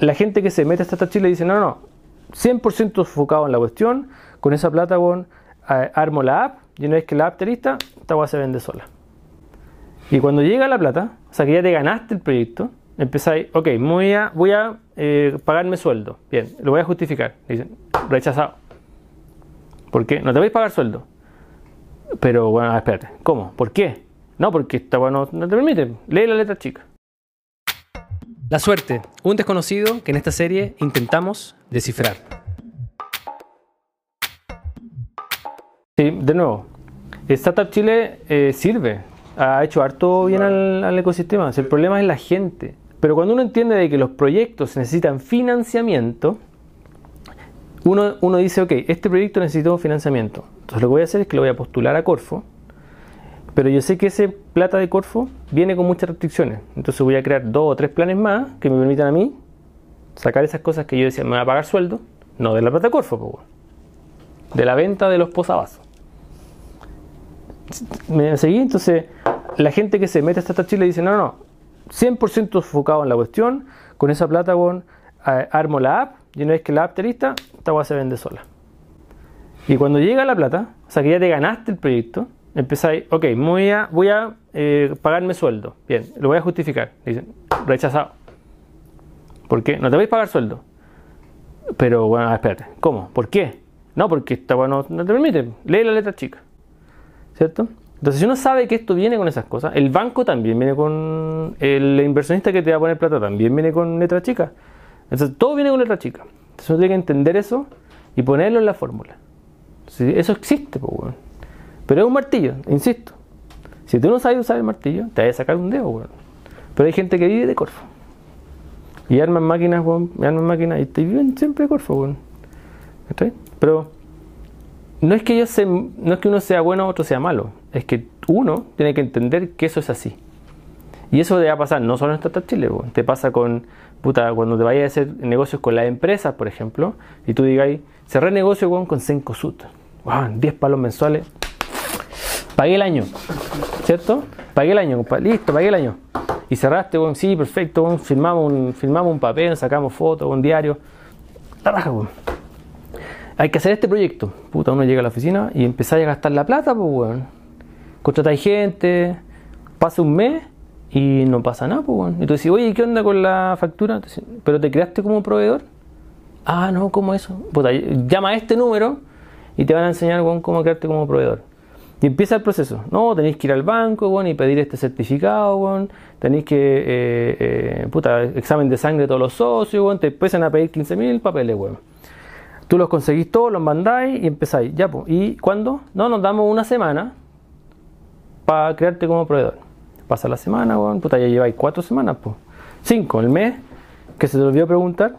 la gente que se mete a Startup Chile dice, no, no, 100% enfocado en la cuestión, con esa plata, armo la app, y una vez que la app esté lista, esta weá se vende sola. Y cuando llega la plata, o sea que ya te ganaste el proyecto, empezáis, ok, voy a, voy a eh, pagarme sueldo. Bien, lo voy a justificar. Dicen, rechazado. ¿Por qué? No te vais a pagar sueldo. Pero bueno, espérate, ¿cómo? ¿Por qué? No, porque esta weá no, no te permite. Lee la letra chica. La suerte, un desconocido que en esta serie intentamos descifrar. Sí, de nuevo, Startup Chile eh, sirve, ha hecho harto bien al, al ecosistema. El problema es la gente. Pero cuando uno entiende de que los proyectos necesitan financiamiento, uno, uno dice, ok, este proyecto necesita un financiamiento. Entonces lo que voy a hacer es que lo voy a postular a Corfo, pero yo sé que ese plata de Corfo viene con muchas restricciones. Entonces voy a crear dos o tres planes más que me permitan a mí sacar esas cosas que yo decía, me va a pagar sueldo, no de la plata de Corfo, de la venta de los posavasos. ¿Me seguí? Entonces, la gente que se mete a Startup Chile dice, no, no, 100% enfocado en la cuestión, con esa plata, armo la app, y una vez que la app esté lista, esta se vende sola. Y cuando llega la plata, o sea que ya te ganaste el proyecto, empezáis, ok, voy a, voy a eh, pagarme sueldo. Bien, lo voy a justificar. Dicen, rechazado. ¿Por qué? No te vais a pagar sueldo. Pero bueno, espérate, ¿cómo? ¿Por qué? No, porque esta weá no, te permite. Lee la letra chica. ¿Cierto? Entonces, si uno sabe que esto viene con esas cosas, el banco también viene con. El inversionista que te va a poner plata también viene con letra chica. Entonces, todo viene con letra chica. Entonces, uno tiene que entender eso y ponerlo en la fórmula. Sí, eso existe, pues, weón. Pero es un martillo, insisto. Si tú no sabes usar el martillo, te vas a sacar un dedo, weón. Pero hay gente que vive de Corfo. Y arman máquinas, weón, y arman máquinas y viven siempre de Corfo, weón. Pero no es que se, no es que uno sea bueno o otro sea malo. Es que uno tiene que entender que eso es así. Y eso te va a pasar no solo en Startup Chile, weón. te pasa con, puta, cuando te vayas a hacer negocios con las empresas, por ejemplo, y tú digas, cerré negocio weón, con Cencosud, wow, 10 palos mensuales, pagué el año, ¿cierto? Pagué el año, compadre, listo, pagué el año. Y cerraste, weón, sí, perfecto, weón, firmamos un, papel, sacamos fotos, un diario, la raja, weón. Hay que hacer este proyecto. Puta, uno llega a la oficina y empezáis a gastar la plata, pues, weón. Contratáis gente, pasa un mes y no pasa nada, pues, weón. Y tú dices, oye, ¿qué onda con la factura? ¿Pero te creaste como proveedor? Ah, no, ¿cómo eso? Puta, llama a este número y te van a enseñar, weón, cómo crearte como proveedor. Y empieza el proceso. No, tenéis que ir al banco, y pedir este certificado. Tenéis que, eh, eh, puta, examen de sangre de todos los socios. Te empiezan a pedir 15.000 papeles, weón. Tú los conseguís todos, los mandáis y empezáis. Ya, pues. ¿Y cuándo? No, nos damos una semana para crearte como proveedor. Pasa la semana, weón. Puta, ya lleváis cuatro semanas, pues. Cinco, el mes, que se te olvidó preguntar.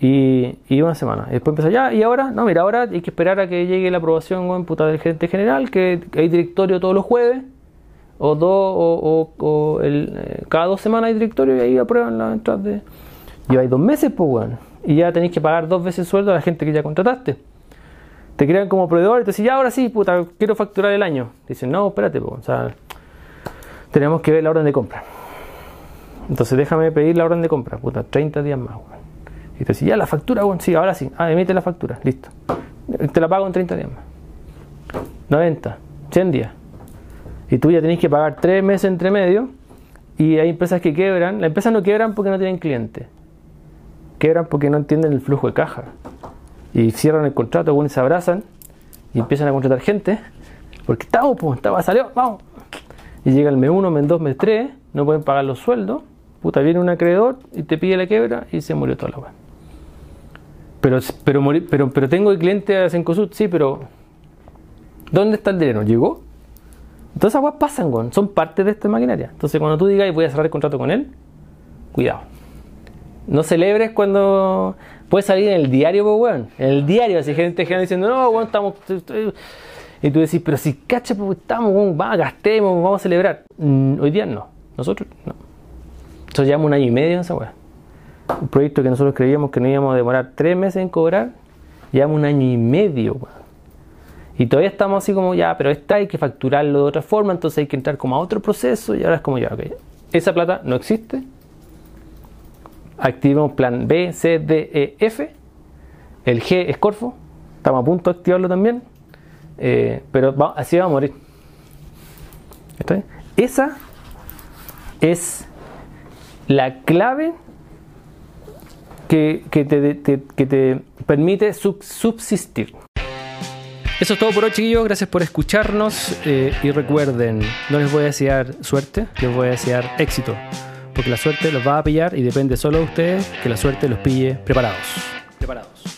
Y, una semana. Después empieza ya, y ahora, no, mira, ahora hay que esperar a que llegue la aprobación, weón, puta, del gerente general, que hay directorio todos los jueves, o dos, o, o- eh, cada dos semanas hay directorio y ahí aprueban las entradas de. Lleváis dos meses, pues, weón. Y ya tenéis que pagar dos veces el sueldo a la gente que ya contrataste. Te crean como proveedor y te dicen, ya ahora sí, puta, quiero facturar el año. Dicen, no, espérate, pues, o sea, tenemos que ver la orden de compra. Entonces déjame pedir la orden de compra, puta, 30 días más, weón. Y te dice, ya la factura, weón, sí, ahora sí. Ah, emite la factura, listo. Te la pago en 30 días más. 90, 100 días. Y tú ya tenés que pagar 3 meses entre medio. Y hay empresas que quebran. Las empresas no quebran porque no tienen clientes. Quebran porque no entienden el flujo de caja. Y cierran el contrato, y se abrazan. Y empiezan a contratar gente. Porque estamos, pues, estaba, salió, vamos. Y llega el mes 1, mes 2, mes 3. No pueden pagar los sueldos. Puta, viene un acreedor y te pide la quiebra y se murió toda la weá. Pero, pero, pero, pero tengo el cliente a Cencosud, sí, pero ¿dónde está el dinero? ¿Llegó? Esas weas pasan, weón. Son parte de esta maquinaria. Entonces, cuando tú digas voy a cerrar el contrato con él, cuidado. No celebres cuando puede salir en el diario, weón. En el diario, así gente general diciendo, no, weón, estamos. Y tú decís, pero si cacha, pues estamos, weón, va, gastemos, vamos a celebrar. Mm, hoy día no. Nosotros no. Nosotros llevamos un año y medio en esa weá. Un proyecto que nosotros creíamos que no íbamos a demorar tres meses en cobrar, llevamos un año y medio. Y todavía estamos así como, ya, pero esta hay que facturarlo de otra forma, entonces hay que entrar como a otro proceso y ahora es como, ya, ok. Esa plata no existe. activemos plan B, C, D, E, F. El G es Corfo, estamos a punto de activarlo también, eh, pero así va a morir. Esa es la clave que, te, permite subsistir. Eso es todo por hoy, chiquillos. Gracias por escucharnos. Eh, y recuerden, no les voy a desear suerte, les voy a desear éxito. Porque la suerte los va a pillar y depende solo de ustedes que la suerte los pille preparados. Preparados.